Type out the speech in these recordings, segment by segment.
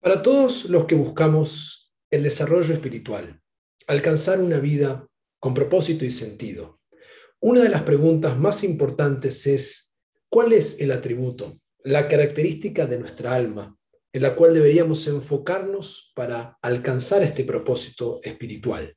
Para todos los que buscamos el desarrollo espiritual, alcanzar una vida con propósito y sentido, una de las preguntas más importantes es, ¿cuál es el atributo, la característica de nuestra alma en la cual deberíamos enfocarnos para alcanzar este propósito espiritual?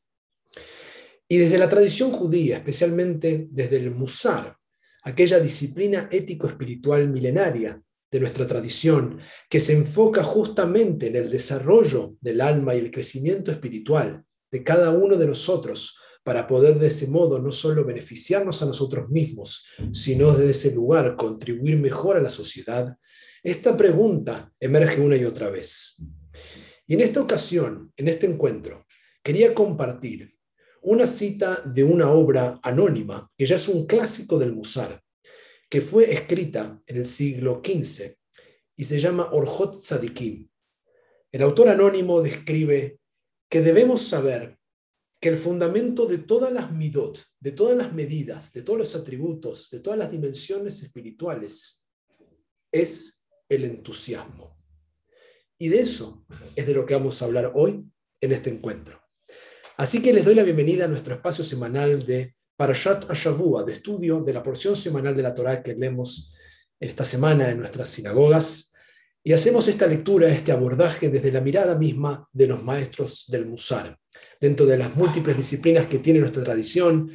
Y desde la tradición judía, especialmente desde el Musar, aquella disciplina ético-espiritual milenaria de nuestra tradición, que se enfoca justamente en el desarrollo del alma y el crecimiento espiritual de cada uno de nosotros, para poder de ese modo no solo beneficiarnos a nosotros mismos, sino desde ese lugar contribuir mejor a la sociedad, esta pregunta emerge una y otra vez. Y en esta ocasión, en este encuentro, quería compartir una cita de una obra anónima, que ya es un clásico del Musar, que fue escrita en el siglo XV y se llama Orjot Tzadikim. El autor anónimo describe que debemos saber que el fundamento de todas las midot, de todas las medidas, de todos los atributos, de todas las dimensiones espirituales, es el entusiasmo. Y de eso es de lo que vamos a hablar hoy en este encuentro. Así que les doy la bienvenida a nuestro espacio semanal de Parashat Ashavua, de estudio de la porción semanal de la Torá que leemos esta semana en nuestras sinagogas, y hacemos esta lectura, este abordaje desde la mirada misma de los maestros del Musar, dentro de las múltiples disciplinas que tiene nuestra tradición,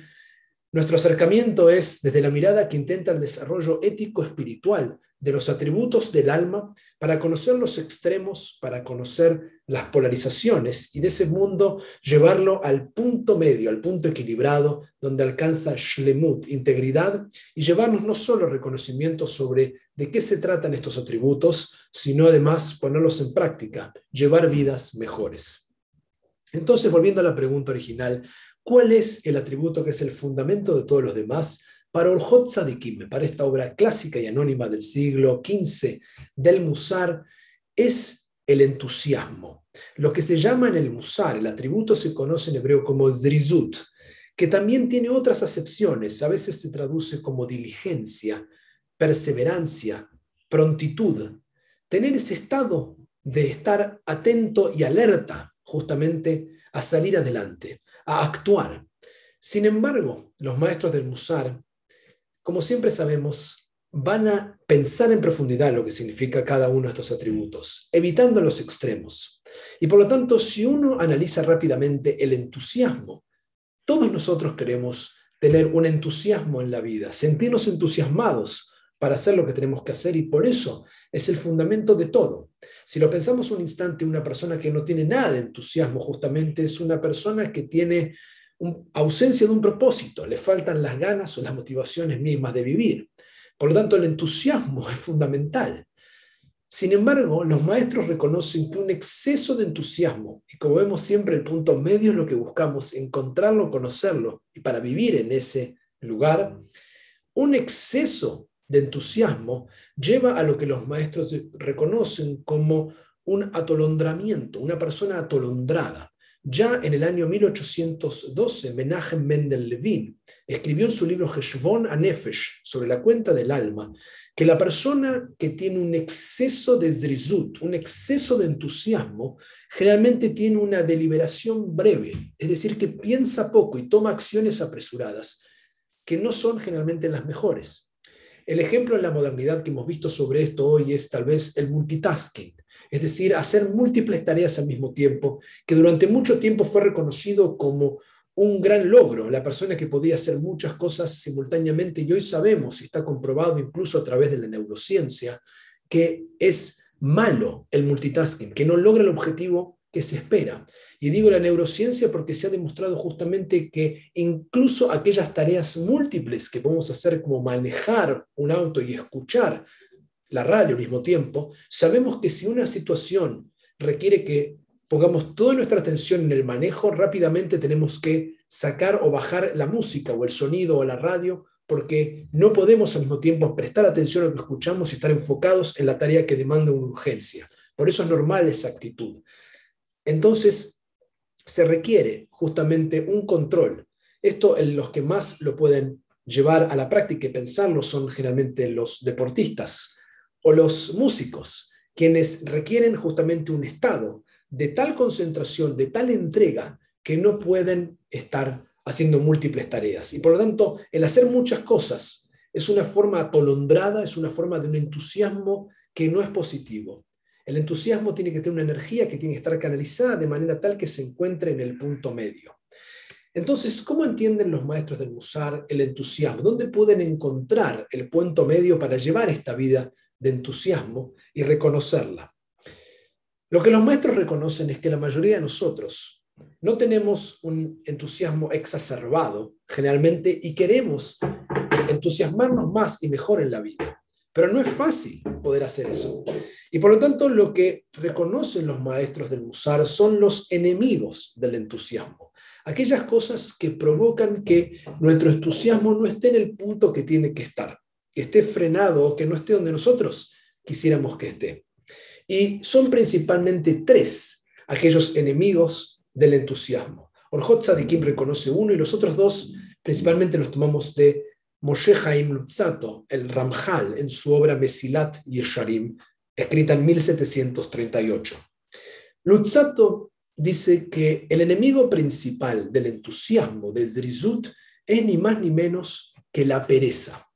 nuestro acercamiento es desde la mirada que intenta el desarrollo ético-espiritual de los atributos del alma para conocer los extremos, para conocer las polarizaciones y de ese mundo llevarlo al punto medio, al punto equilibrado, donde alcanza shlemut, integridad, y llevarnos no solo reconocimiento sobre de qué se tratan estos atributos, sino además ponerlos en práctica, llevar vidas mejores. Entonces, volviendo a la pregunta original, ¿Cuál es el atributo que es el fundamento de todos los demás? Para Orjot Tzadikim, para esta obra clásica y anónima del siglo XV del Musar, es el entusiasmo. Lo que se llama en el Musar, el atributo se conoce en hebreo como Zrizut, que también tiene otras acepciones, a veces se traduce como diligencia, perseverancia, prontitud, tener ese estado de estar atento y alerta justamente a salir adelante a actuar. Sin embargo, los maestros del Musar, como siempre sabemos, van a pensar en profundidad lo que significa cada uno de estos atributos, evitando los extremos. Y por lo tanto, si uno analiza rápidamente el entusiasmo, todos nosotros queremos tener un entusiasmo en la vida, sentirnos entusiasmados para hacer lo que tenemos que hacer y por eso es el fundamento de todo. Si lo pensamos un instante, una persona que no tiene nada de entusiasmo justamente es una persona que tiene ausencia de un propósito, le faltan las ganas o las motivaciones mismas de vivir. Por lo tanto, el entusiasmo es fundamental. Sin embargo, los maestros reconocen que un exceso de entusiasmo, y como vemos siempre el punto medio es lo que buscamos, encontrarlo, conocerlo, y para vivir en ese lugar, un exceso de entusiasmo lleva a lo que los maestros reconocen como un atolondramiento, una persona atolondrada. Ya en el año 1812, Menachem Mendel Levin escribió en su libro Heshvon Anefesh, sobre la cuenta del alma, que la persona que tiene un exceso de zrizut, un exceso de entusiasmo, generalmente tiene una deliberación breve, es decir, que piensa poco y toma acciones apresuradas, que no son generalmente las mejores. El ejemplo en la modernidad que hemos visto sobre esto hoy es tal vez el multitasking, es decir, hacer múltiples tareas al mismo tiempo, que durante mucho tiempo fue reconocido como un gran logro, la persona que podía hacer muchas cosas simultáneamente, y hoy sabemos, y está comprobado incluso a través de la neurociencia, que es malo el multitasking, que no logra el objetivo que se espera. Y digo la neurociencia porque se ha demostrado justamente que incluso aquellas tareas múltiples que podemos hacer como manejar un auto y escuchar la radio al mismo tiempo, sabemos que si una situación requiere que pongamos toda nuestra atención en el manejo, rápidamente tenemos que sacar o bajar la música o el sonido o la radio porque no podemos al mismo tiempo prestar atención a lo que escuchamos y estar enfocados en la tarea que demanda una urgencia. Por eso es normal esa actitud. Entonces, se requiere justamente un control. Esto en los que más lo pueden llevar a la práctica y pensarlo son generalmente los deportistas o los músicos, quienes requieren justamente un estado de tal concentración, de tal entrega, que no pueden estar haciendo múltiples tareas. Y por lo tanto, el hacer muchas cosas es una forma atolondrada, es una forma de un entusiasmo que no es positivo. El entusiasmo tiene que tener una energía que tiene que estar canalizada de manera tal que se encuentre en el punto medio. Entonces, ¿cómo entienden los maestros del Musar el entusiasmo? ¿Dónde pueden encontrar el punto medio para llevar esta vida de entusiasmo y reconocerla? Lo que los maestros reconocen es que la mayoría de nosotros no tenemos un entusiasmo exacerbado generalmente y queremos entusiasmarnos más y mejor en la vida. Pero no es fácil poder hacer eso. Y por lo tanto, lo que reconocen los maestros del Musar son los enemigos del entusiasmo. Aquellas cosas que provocan que nuestro entusiasmo no esté en el punto que tiene que estar, que esté frenado o que no esté donde nosotros quisiéramos que esté. Y son principalmente tres aquellos enemigos del entusiasmo. Orjot Tzadikim reconoce uno y los otros dos principalmente los tomamos de Moshe Haim Lutzato, el Ramjal, en su obra Mesilat Yesharim, escrita en 1738. Lutzato dice que el enemigo principal del entusiasmo de Zrizut es ni más ni menos que la pereza.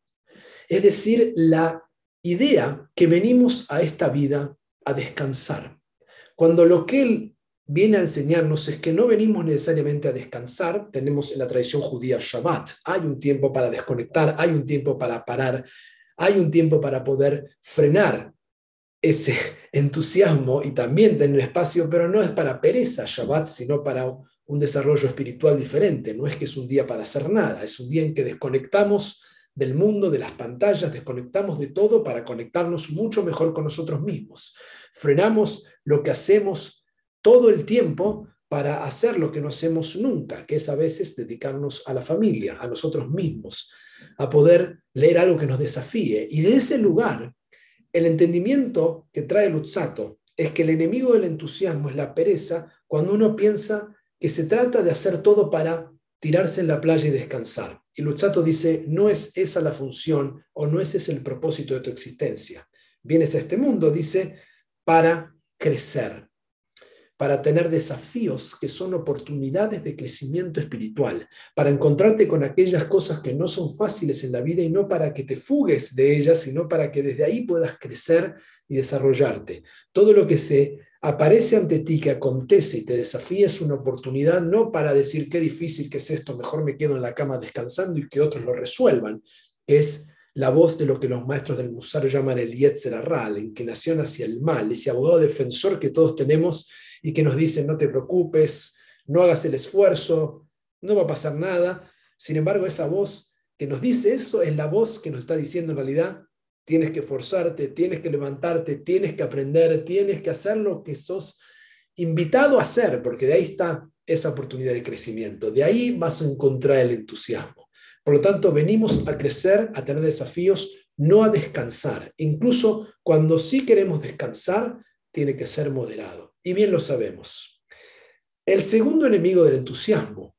Es decir, la idea que venimos a esta vida a descansar. Cuando lo que él viene a enseñarnos es que no venimos necesariamente a descansar, tenemos en la tradición judía Shabbat, hay un tiempo para desconectar, hay un tiempo para parar, hay un tiempo para poder frenar ese entusiasmo y también tener espacio, pero no es para pereza Shabbat, sino para un desarrollo espiritual diferente. No es que es un día para hacer nada, es un día en que desconectamos del mundo, de las pantallas, desconectamos de todo para conectarnos mucho mejor con nosotros mismos. Frenamos lo que hacemos todo el tiempo para hacer lo que no hacemos nunca, que es a veces dedicarnos a la familia, a nosotros mismos, a poder leer algo que nos desafíe. Y de ese lugar, el entendimiento que trae Lutzato es que el enemigo del entusiasmo es la pereza cuando uno piensa que se trata de hacer todo para tirarse en la playa y descansar. Y Lutzato dice, no es esa la función o no ese es el propósito de tu existencia. Vienes a este mundo, dice, para crecer, para tener desafíos que son oportunidades de crecimiento espiritual, para encontrarte con aquellas cosas que no son fáciles en la vida y no para que te fugues de ellas, sino para que desde ahí puedas crecer y desarrollarte. Todo lo que se aparece ante ti, que acontece y te desafía es una oportunidad no para decir qué difícil que es esto, mejor me quedo en la cama descansando y que otros lo resuelvan, que es la voz de lo que los maestros del Musar llaman el Yetzer la inclinación hacia el mal, ese abogado defensor que todos tenemos y que nos dicen no te preocupes, no hagas el esfuerzo, no va a pasar nada. Sin embargo, esa voz que nos dice eso es la voz que nos está diciendo en realidad, tienes que esforzarte, tienes que levantarte, tienes que aprender, tienes que hacer lo que sos invitado a hacer, porque de ahí está esa oportunidad de crecimiento, de ahí vas a encontrar el entusiasmo. Por lo tanto, venimos a crecer, a tener desafíos, no a descansar. Incluso cuando sí queremos descansar, tiene que ser moderado y bien lo sabemos. El segundo enemigo del entusiasmo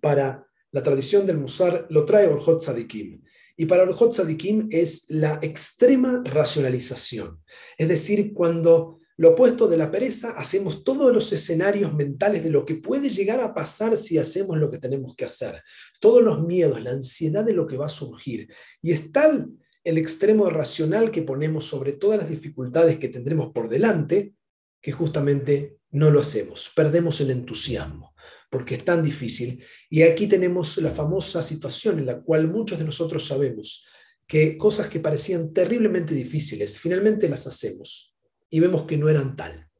para la tradición del Musar lo trae Orjot Sadikim. Y para Orjot Sadikim es la extrema racionalización. Es decir, cuando lo opuesto de la pereza, hacemos todos los escenarios mentales de lo que puede llegar a pasar si hacemos lo que tenemos que hacer. Todos los miedos, la ansiedad de lo que va a surgir. Y es tal el extremo racional que ponemos sobre todas las dificultades que tendremos por delante, que justamente no lo hacemos, perdemos el entusiasmo, porque es tan difícil. Y aquí tenemos la famosa situación en la cual muchos de nosotros sabemos que cosas que parecían terriblemente difíciles, finalmente las hacemos y vemos que no eran tal.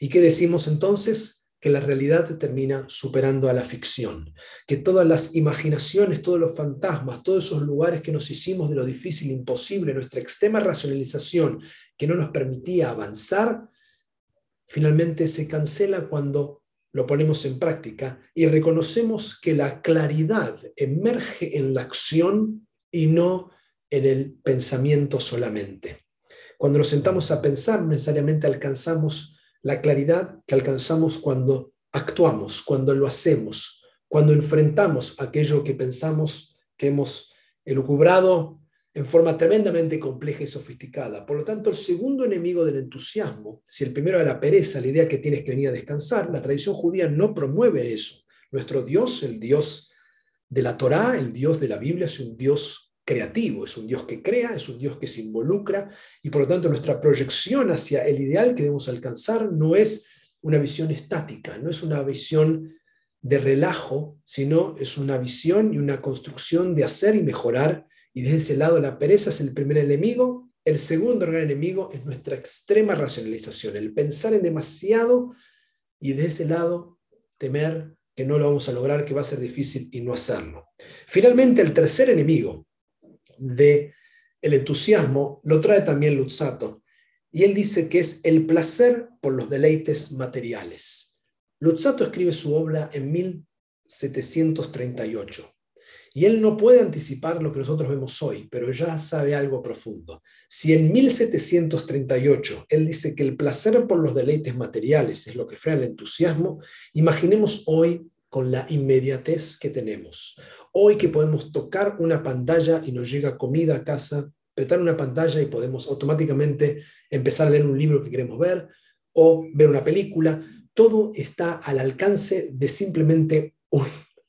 ¿Y qué decimos entonces? Que la realidad termina superando a la ficción, que todas las imaginaciones, todos los fantasmas, todos esos lugares que nos hicimos de lo difícil, imposible, nuestra extrema racionalización que no nos permitía avanzar, finalmente se cancela cuando lo ponemos en práctica y reconocemos que la claridad emerge en la acción y no en el pensamiento solamente. Cuando nos sentamos a pensar, necesariamente alcanzamos la claridad que alcanzamos cuando actuamos, cuando lo hacemos, cuando enfrentamos aquello que pensamos que hemos elucubrado en forma tremendamente compleja y sofisticada. Por lo tanto, el segundo enemigo del entusiasmo, si el primero era la pereza, la idea que tienes que venir a descansar, la tradición judía no promueve eso. Nuestro Dios, el Dios de la Torá, el Dios de la Biblia, es un Dios creativo, es un Dios que crea, es un Dios que se involucra y por lo tanto nuestra proyección hacia el ideal que debemos alcanzar no es una visión estática, no es una visión de relajo, sino es una visión y una construcción de hacer y mejorar y desde ese lado la pereza es el primer enemigo. El segundo gran enemigo es nuestra extrema racionalización, el pensar en demasiado y desde ese lado temer que no lo vamos a lograr, que va a ser difícil y no hacerlo. Finalmente, el tercer enemigo de el entusiasmo lo trae también Luzzato y él dice que es el placer por los deleites materiales. Luzzato escribe su obra en 1738 y él no puede anticipar lo que nosotros vemos hoy, pero ya sabe algo profundo. Si en 1738 él dice que el placer por los deleites materiales es lo que frena el entusiasmo, imaginemos hoy con la inmediatez que tenemos. Hoy que podemos tocar una pantalla y nos llega comida a casa, apretar una pantalla y podemos automáticamente empezar a leer un libro que queremos ver o ver una película, todo está al alcance de simplemente un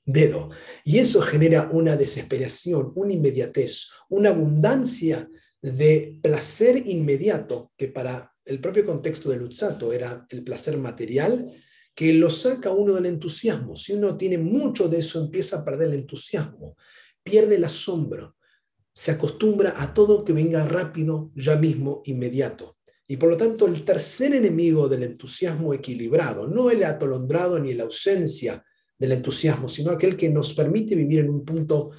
dedo. Y eso genera una desesperación, una inmediatez, una abundancia de placer inmediato, que para el propio contexto de Luzzato era el placer material, que lo saca uno del entusiasmo. Si uno tiene mucho de eso, empieza a perder el entusiasmo, pierde el asombro, se acostumbra a todo que venga rápido, ya mismo, inmediato. Y por lo tanto, el tercer enemigo del entusiasmo equilibrado, no el atolondrado ni la ausencia del entusiasmo, sino aquel que nos permite vivir en un punto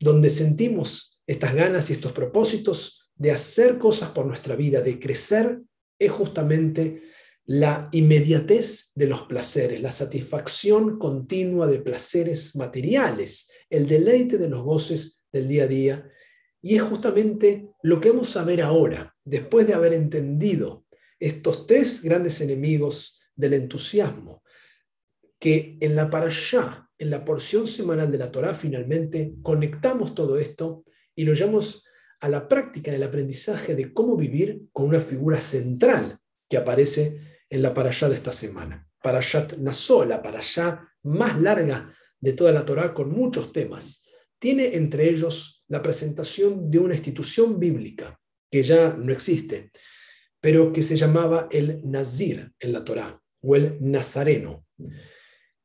donde sentimos estas ganas y estos propósitos de hacer cosas por nuestra vida, de crecer, es justamente la inmediatez de los placeres, la satisfacción continua de placeres materiales, el deleite de los goces del día a día. Y es justamente lo que vamos a ver ahora, después de haber entendido estos tres grandes enemigos del entusiasmo, que en la parashá, en la porción semanal de la Torá, finalmente conectamos todo esto y lo llevamos a la práctica, en el aprendizaje de cómo vivir con una figura central que aparece en la parashá de esta semana. Parashat Nassó, la parashá más larga de toda la Torá con muchos temas. Tiene entre ellos la presentación de una institución bíblica que ya no existe, pero que se llamaba el Nazir en la Torá, o el Nazareno.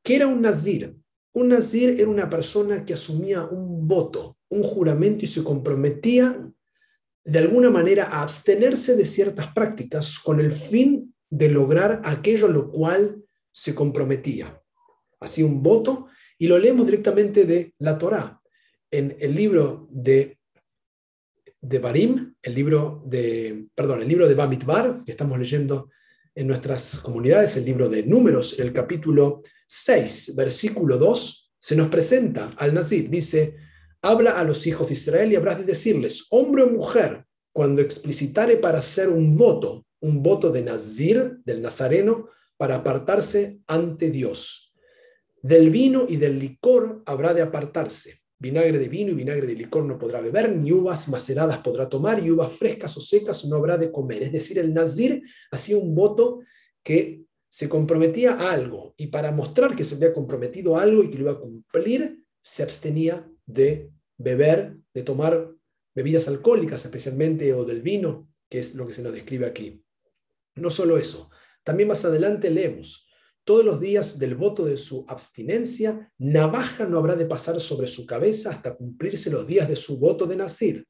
¿Qué era un nazir? Un nazir era una persona que asumía un voto, un juramento y se comprometía de alguna manera a abstenerse de ciertas prácticas con el fin de lograr aquello a lo cual se comprometía. Hacía un voto y lo leemos directamente de la Torá. En el libro de, de Barim, el libro de, perdón, el libro de Bamidbar, que estamos leyendo en nuestras comunidades, el libro de Números, el capítulo 6, versículo 2, se nos presenta al Nazir. Dice, habla a los hijos de Israel y habrás de decirles, hombre o mujer, cuando explicitare para hacer un voto, un voto de Nazir, del Nazareno, para apartarse ante Dios. Del vino y del licor habrá de apartarse Vinagre de vino y vinagre de licor no podrá beber, ni uvas maceradas podrá tomar, y uvas frescas o secas no habrá de comer. Es decir, el Nazir hacía un voto que se comprometía a algo, y para mostrar que se había comprometido a algo y que lo iba a cumplir, se abstenía de beber, de tomar bebidas alcohólicas especialmente, o del vino, que es lo que se nos describe aquí. No solo eso, también más adelante leemos, todos los días del voto de su abstinencia, navaja no habrá de pasar sobre su cabeza hasta cumplirse los días de su voto de nacir.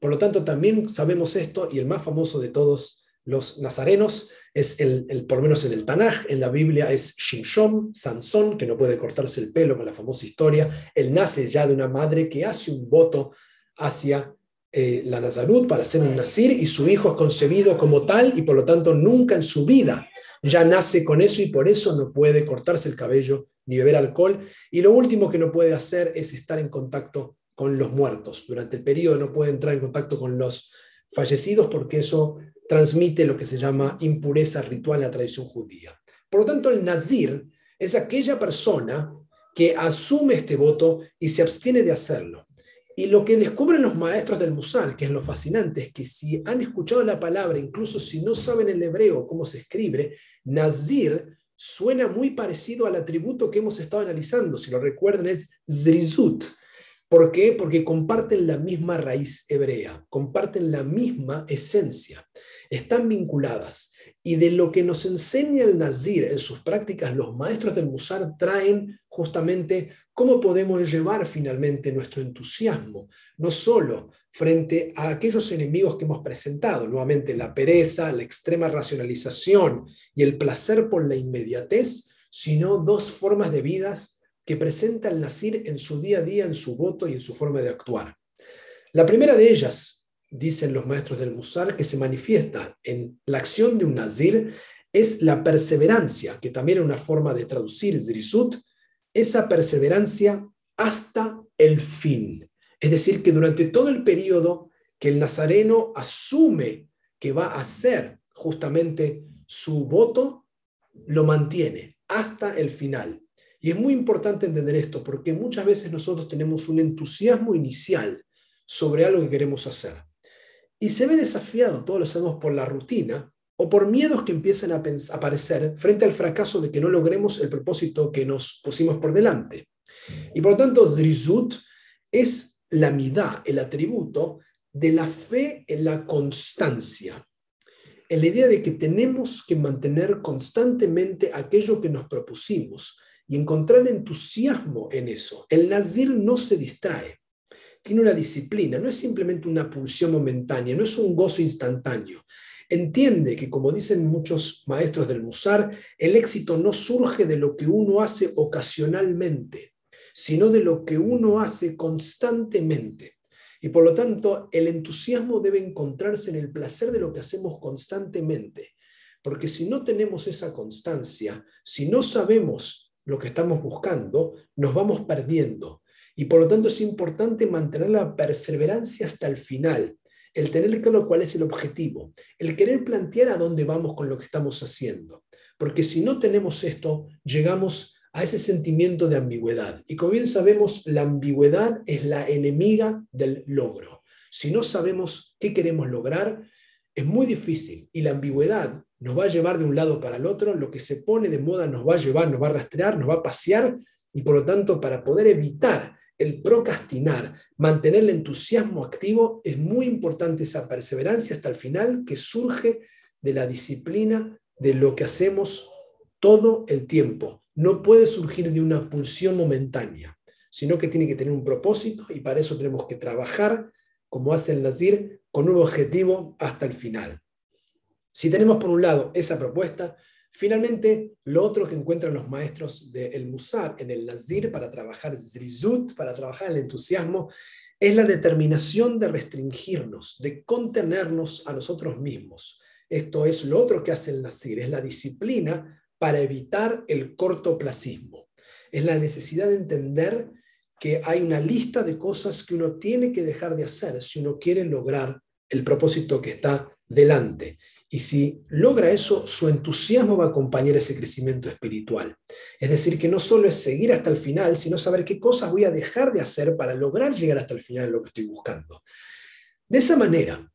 Por lo tanto, también sabemos esto, y el más famoso de todos los nazarenos es el, por lo menos en el Tanaj, en la Biblia es Shimshon, Sansón, que no puede cortarse el pelo con la famosa historia. Él nace ya de una madre que hace un voto hacia eh, la Nazarut para ser un nazir y su hijo es concebido como tal y por lo tanto nunca en su vida ya nace con eso y por eso no puede cortarse el cabello ni beber alcohol. Y lo último que no puede hacer es estar en contacto con los muertos. Durante el periodo no puede entrar en contacto con los fallecidos porque eso transmite lo que se llama impureza ritual en la tradición judía. Por lo tanto, el nazir es aquella persona que asume este voto y se abstiene de hacerlo. Y lo que descubren los maestros del Musar, que es lo fascinante, es que si han escuchado la palabra, incluso si no saben el hebreo cómo se escribe, Nazir suena muy parecido al atributo que hemos estado analizando. Si lo recuerdan, es Zrizut. ¿Por qué? Porque comparten la misma raíz hebrea, comparten la misma esencia, están vinculadas. Y de lo que nos enseña el Nazir en sus prácticas, los maestros del Musar traen justamente cómo podemos llevar finalmente nuestro entusiasmo, no solo frente a aquellos enemigos que hemos presentado, nuevamente la pereza, la extrema racionalización y el placer por la inmediatez, sino dos formas de vidas que presenta el Nazir en su día a día, en su voto y en su forma de actuar. La primera de ellas, dicen los maestros del Musar, que se manifiesta en la acción de un nazir es la perseverancia, que también es una forma de traducir zrisut, esa perseverancia hasta el fin. Es decir, que durante todo el periodo que el nazareno asume que va a hacer justamente su voto, lo mantiene hasta el final. Y es muy importante entender esto porque muchas veces nosotros tenemos un entusiasmo inicial sobre algo que queremos hacer y se ve desafiado, todos lo sabemos, por la rutina o por miedos que empiezan a aparecer frente al fracaso de que no logremos el propósito que nos pusimos por delante. Y por lo tanto, Zrizut es la midá, el atributo de la fe en la constancia, en la idea de que tenemos que mantener constantemente aquello que nos propusimos y encontrar entusiasmo en eso. El nazir no se distrae tiene una disciplina, no es simplemente una pulsión momentánea, no es un gozo instantáneo. Entiende que, como dicen muchos maestros del Musar, el éxito no surge de lo que uno hace ocasionalmente, sino de lo que uno hace constantemente. Y por lo tanto, el entusiasmo debe encontrarse en el placer de lo que hacemos constantemente. Porque si no tenemos esa constancia, si no sabemos lo que estamos buscando, nos vamos perdiendo. Y por lo tanto es importante mantener la perseverancia hasta el final, el tener claro cuál es el objetivo, el querer plantear a dónde vamos con lo que estamos haciendo. Porque si no tenemos esto, llegamos a ese sentimiento de ambigüedad. Y como bien sabemos, la ambigüedad es la enemiga del logro. Si no sabemos qué queremos lograr, es muy difícil y la ambigüedad nos va a llevar de un lado para el otro, lo que se pone de moda nos va a llevar, nos va a rastrear, nos va a pasear y por lo tanto para poder evitar el procrastinar, mantener el entusiasmo activo, es muy importante esa perseverancia hasta el final que surge de la disciplina de lo que hacemos todo el tiempo. No puede surgir de una pulsión momentánea, sino que tiene que tener un propósito y para eso tenemos que trabajar, como hace el Nazir, con un objetivo hasta el final. Si tenemos por un lado esa propuesta, Finalmente, lo otro que encuentran los maestros del Musar en el Nazir para trabajar Zrizut, para trabajar el entusiasmo, es la determinación de restringirnos, de contenernos a nosotros mismos. Esto es lo otro que hace el Nazir, es la disciplina para evitar el cortoplacismo. Es la necesidad de entender que hay una lista de cosas que uno tiene que dejar de hacer si uno quiere lograr el propósito que está delante. Y si logra eso, su entusiasmo va a acompañar ese crecimiento espiritual. Es decir, que no solo es seguir hasta el final, sino saber qué cosas voy a dejar de hacer para lograr llegar hasta el final de lo que estoy buscando. De esa manera,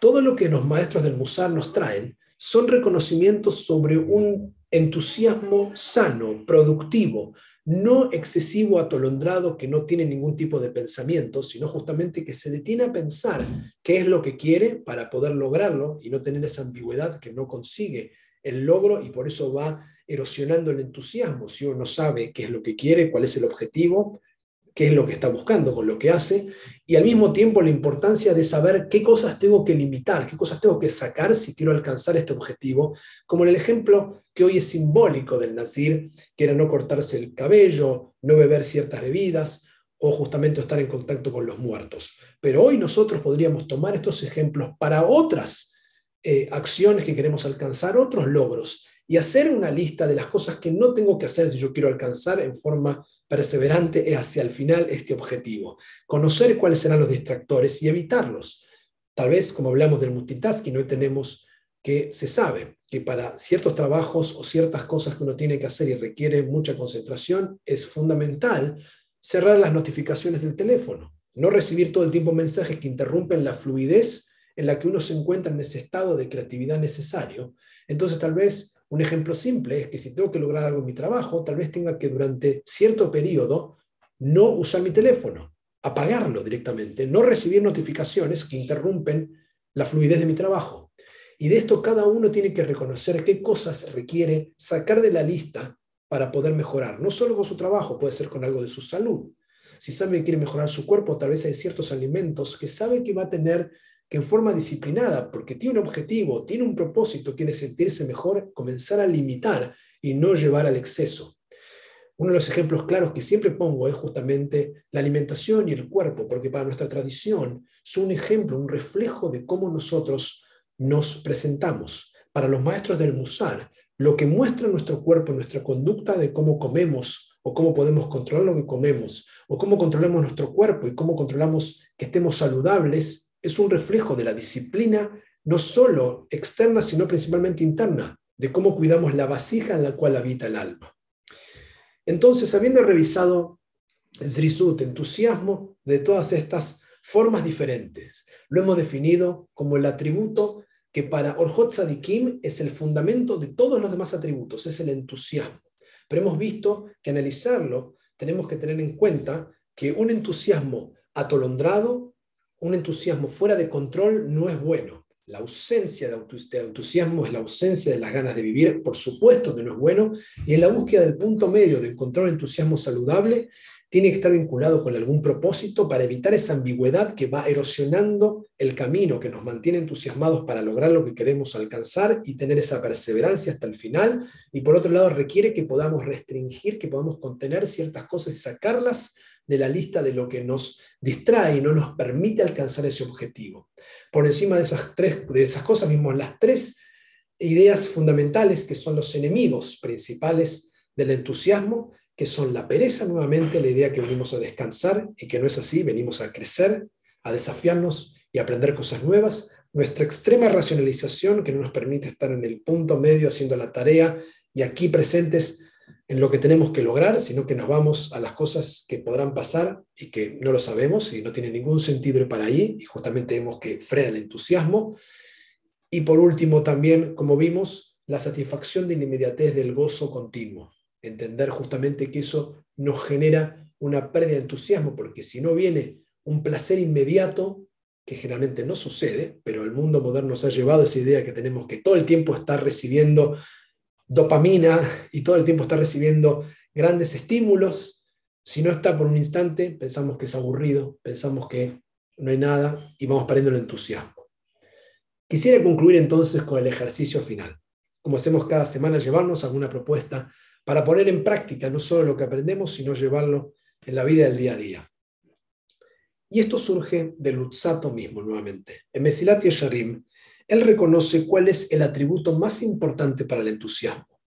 todo lo que los maestros del Musar nos traen son reconocimientos sobre un entusiasmo sano, productivo, no excesivo, atolondrado, que no tiene ningún tipo de pensamiento, sino justamente que se detiene a pensar qué es lo que quiere para poder lograrlo y no tener esa ambigüedad que no consigue el logro y por eso va erosionando el entusiasmo. Si uno no sabe qué es lo que quiere, cuál es el objetivo, qué es lo que está buscando con lo que hace, y al mismo tiempo la importancia de saber qué cosas tengo que limitar, qué cosas tengo que sacar si quiero alcanzar este objetivo, como en el ejemplo que hoy es simbólico del nacir, que era no cortarse el cabello, no beber ciertas bebidas, o justamente estar en contacto con los muertos. Pero hoy nosotros podríamos tomar estos ejemplos para otras eh, acciones que queremos alcanzar, otros logros, y hacer una lista de las cosas que no tengo que hacer si yo quiero alcanzar en forma perseverante hacia el final este objetivo. Conocer cuáles serán los distractores y evitarlos. Tal vez, como hablamos del multitasking, hoy tenemos que se sabe que para ciertos trabajos o ciertas cosas que uno tiene que hacer y requiere mucha concentración, es fundamental cerrar las notificaciones del teléfono. no recibir todo el tiempo mensajes que interrumpen la fluidez en la que uno se encuentra en ese estado de creatividad necesario. Entonces, tal vez un ejemplo simple es que si tengo que lograr algo en mi trabajo, tal vez tenga que durante cierto periodo no usar mi teléfono, apagarlo directamente, no recibir notificaciones que interrumpen la fluidez de mi trabajo. Y de esto cada uno tiene que reconocer qué cosas requiere sacar de la lista para poder mejorar, no solo con su trabajo, puede ser con algo de su salud. Si sabe que quiere mejorar su cuerpo, tal vez hay ciertos alimentos que sabe que va a tener que en forma disciplinada, porque tiene un objetivo, tiene un propósito, quiere sentirse mejor, comenzar a limitar y no llevar al exceso. Uno de los ejemplos claros que siempre pongo es justamente la alimentación y el cuerpo, porque para nuestra tradición son un ejemplo, un reflejo de cómo nosotros nos presentamos. Para los maestros del Musar, lo que muestra nuestro cuerpo, nuestra conducta de cómo comemos o cómo podemos controlar lo que comemos, o cómo controlamos nuestro cuerpo y cómo controlamos que estemos saludables, es un reflejo de la disciplina, no solo externa, sino principalmente interna, de cómo cuidamos la vasija en la cual habita el alma. Entonces, habiendo revisado Zrisut, entusiasmo de todas estas formas diferentes, lo hemos definido como el atributo que para Orjot Tzadikim es el fundamento de todos los demás atributos, es el entusiasmo. Pero hemos visto que analizarlo tenemos que tener en cuenta que un entusiasmo atolondrado, un entusiasmo fuera de control no es bueno. La ausencia de entusiasmo es la ausencia de las ganas de vivir, por supuesto que no es bueno, y en la búsqueda del punto medio de encontrar un entusiasmo saludable, tiene que estar vinculado con algún propósito para evitar esa ambigüedad que va erosionando el camino, que nos mantiene entusiasmados para lograr lo que queremos alcanzar y tener esa perseverancia hasta el final. Y por otro lado, requiere que podamos restringir, que podamos contener ciertas cosas y sacarlas de la lista de lo que nos distrae y no nos permite alcanzar ese objetivo. Por encima de esas, tres, de esas cosas vimos las tres ideas fundamentales que son los enemigos principales del entusiasmo, que son la pereza nuevamente, la idea que venimos a descansar y que no es así, venimos a crecer, a desafiarnos y aprender cosas nuevas, nuestra extrema racionalización que no nos permite estar en el punto medio haciendo la tarea y aquí presentes en lo que tenemos que lograr, sino que nos vamos a las cosas que podrán pasar y que no lo sabemos y no tiene ningún sentido ir para ahí y justamente tenemos que frenar el entusiasmo. Y por último también, como vimos, la satisfacción de la inmediatez del gozo continuo. Entender justamente que eso nos genera una pérdida de entusiasmo, porque si no viene un placer inmediato, que generalmente no sucede, pero el mundo moderno nos ha llevado a esa idea que tenemos que todo el tiempo estar recibiendo dopamina y todo el tiempo está recibiendo grandes estímulos. Si no está por un instante, pensamos que es aburrido, pensamos que no hay nada y vamos perdiendo el entusiasmo. Quisiera concluir entonces con el ejercicio final. Como hacemos cada semana, llevarnos alguna propuesta para poner en práctica no solo lo que aprendemos, sino llevarlo en la vida del día a día. Y esto surge del Lutzato mismo nuevamente. En Mesilat Yesharim, él reconoce cuál es el atributo más importante para el entusiasmo.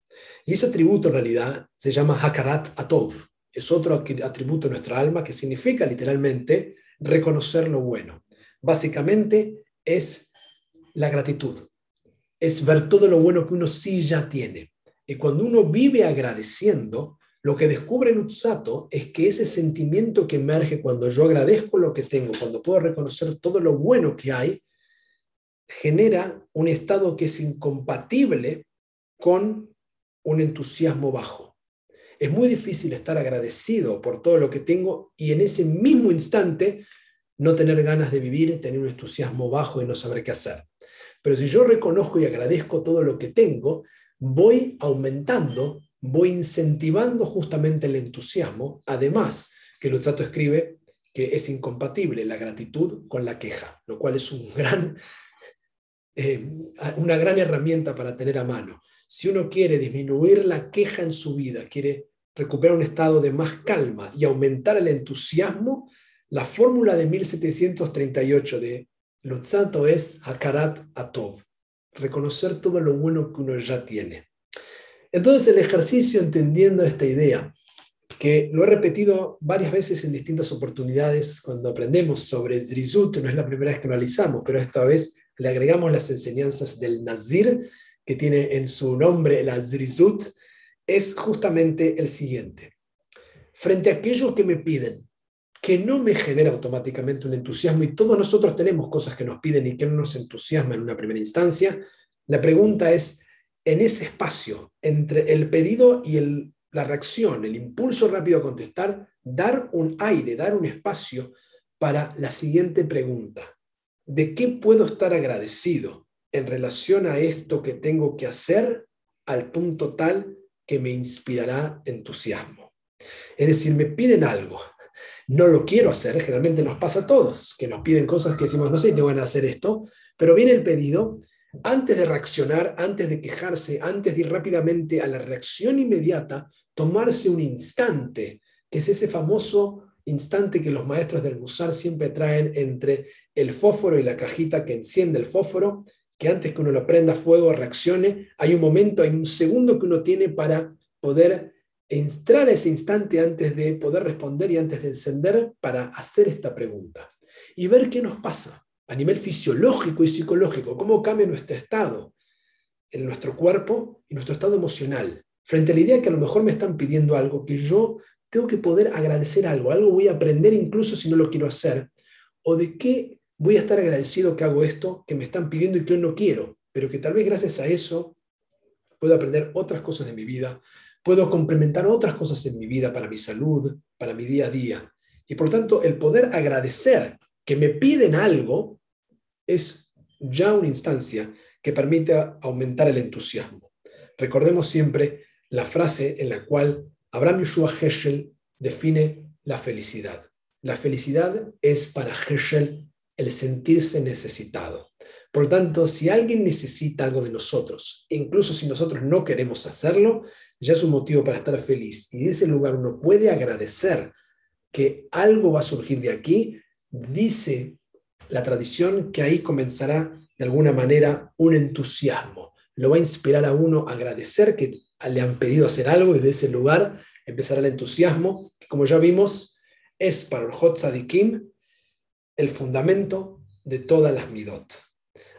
Y ese atributo en realidad se llama Hakarat Atov. Es otro atributo de nuestra alma que significa literalmente reconocer lo bueno. Básicamente es la gratitud. Es ver todo lo bueno que uno sí ya tiene. Y cuando uno vive agradeciendo, lo que descubre Utsato es que ese sentimiento que emerge cuando yo agradezco lo que tengo, cuando puedo reconocer todo lo bueno que hay, genera un estado que es incompatible con un entusiasmo bajo. Es muy difícil estar agradecido por todo lo que tengo y en ese mismo instante no tener ganas de vivir, tener un entusiasmo bajo y no saber qué hacer. Pero si yo reconozco y agradezco todo lo que tengo, voy aumentando, voy incentivando justamente el entusiasmo. Además, que Lutzato escribe que es incompatible la gratitud con la queja, lo cual es un gran eh, una gran herramienta para tener a mano. Si uno quiere disminuir la queja en su vida, quiere recuperar un estado de más calma y aumentar el entusiasmo, la fórmula de 1738 de Lutzato es Hakarat Atov, reconocer todo lo bueno que uno ya tiene. Entonces el ejercicio entendiendo esta idea, que lo he repetido varias veces en distintas oportunidades cuando aprendemos sobre Zrizut, no es la primera vez que lo analizamos, pero esta vez le agregamos las enseñanzas del Nazir, que tiene en su nombre la Zrizut, es justamente el siguiente. Frente a aquello que me piden, que no me genera automáticamente un entusiasmo y todos nosotros tenemos cosas que nos piden y que no nos entusiasman en una primera instancia, la pregunta es, en ese espacio entre el pedido y la reacción, el impulso rápido a contestar, dar un aire, dar un espacio para la siguiente pregunta. ¿De qué puedo estar agradecido en relación a esto que tengo que hacer al punto tal que me inspirará entusiasmo? Es decir, me piden algo, no lo quiero hacer, generalmente nos pasa a todos, que nos piden cosas que decimos, no sé, te van a hacer esto, pero viene el pedido, antes de reaccionar, antes de quejarse, antes de ir rápidamente a la reacción inmediata, tomarse un instante, que es ese famoso instante que los maestros del Musar siempre traen entre el fósforo y la cajita que enciende el fósforo, que antes que uno lo prenda fuego reaccione, hay un momento, hay un segundo que uno tiene para poder entrar a ese instante antes de poder responder y antes de encender para hacer esta pregunta. Y ver qué nos pasa a nivel fisiológico y psicológico, cómo cambia nuestro estado en nuestro cuerpo y nuestro estado emocional, frente a la idea que a lo mejor me están pidiendo algo, que yo tengo que poder agradecer algo, algo voy a aprender incluso si no lo quiero hacer, o de qué voy a estar agradecido que hago esto que me están pidiendo y que yo no quiero, pero que tal vez gracias a eso puedo aprender otras cosas de mi vida, puedo complementar otras cosas en mi vida para mi salud, para mi día a día. Y por tanto, el poder agradecer que me piden algo es ya una instancia que permite aumentar el entusiasmo. Recordemos siempre la frase en la cual Abraham Yeshua Heschel define la felicidad. La felicidad es para Heschel el sentirse necesitado. Por lo tanto, si alguien necesita algo de nosotros, incluso si nosotros no queremos hacerlo, ya es un motivo para estar feliz. Y de ese lugar uno puede agradecer que algo va a surgir de aquí. Dice la tradición que ahí comenzará de alguna manera un entusiasmo. Lo va a inspirar a uno a agradecer que le han pedido hacer algo y de ese lugar empezará el entusiasmo, que como ya vimos es para el Hot el fundamento de todas las midot.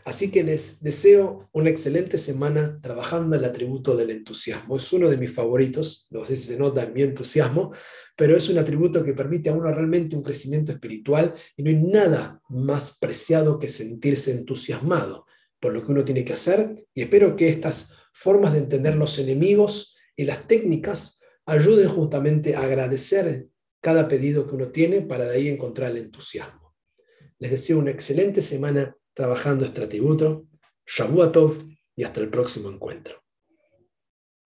Así que les deseo una excelente semana trabajando el atributo del entusiasmo. Es uno de mis favoritos, no sé si se nota en mi entusiasmo, pero es un atributo que permite a uno realmente un crecimiento espiritual y no hay nada más preciado que sentirse entusiasmado por lo que uno tiene que hacer y espero que estas formas de entender los enemigos y las técnicas ayuden justamente a agradecer cada pedido que uno tiene para de ahí encontrar el entusiasmo. Les deseo una excelente semana trabajando este atributo. Shabuatov y hasta el próximo encuentro.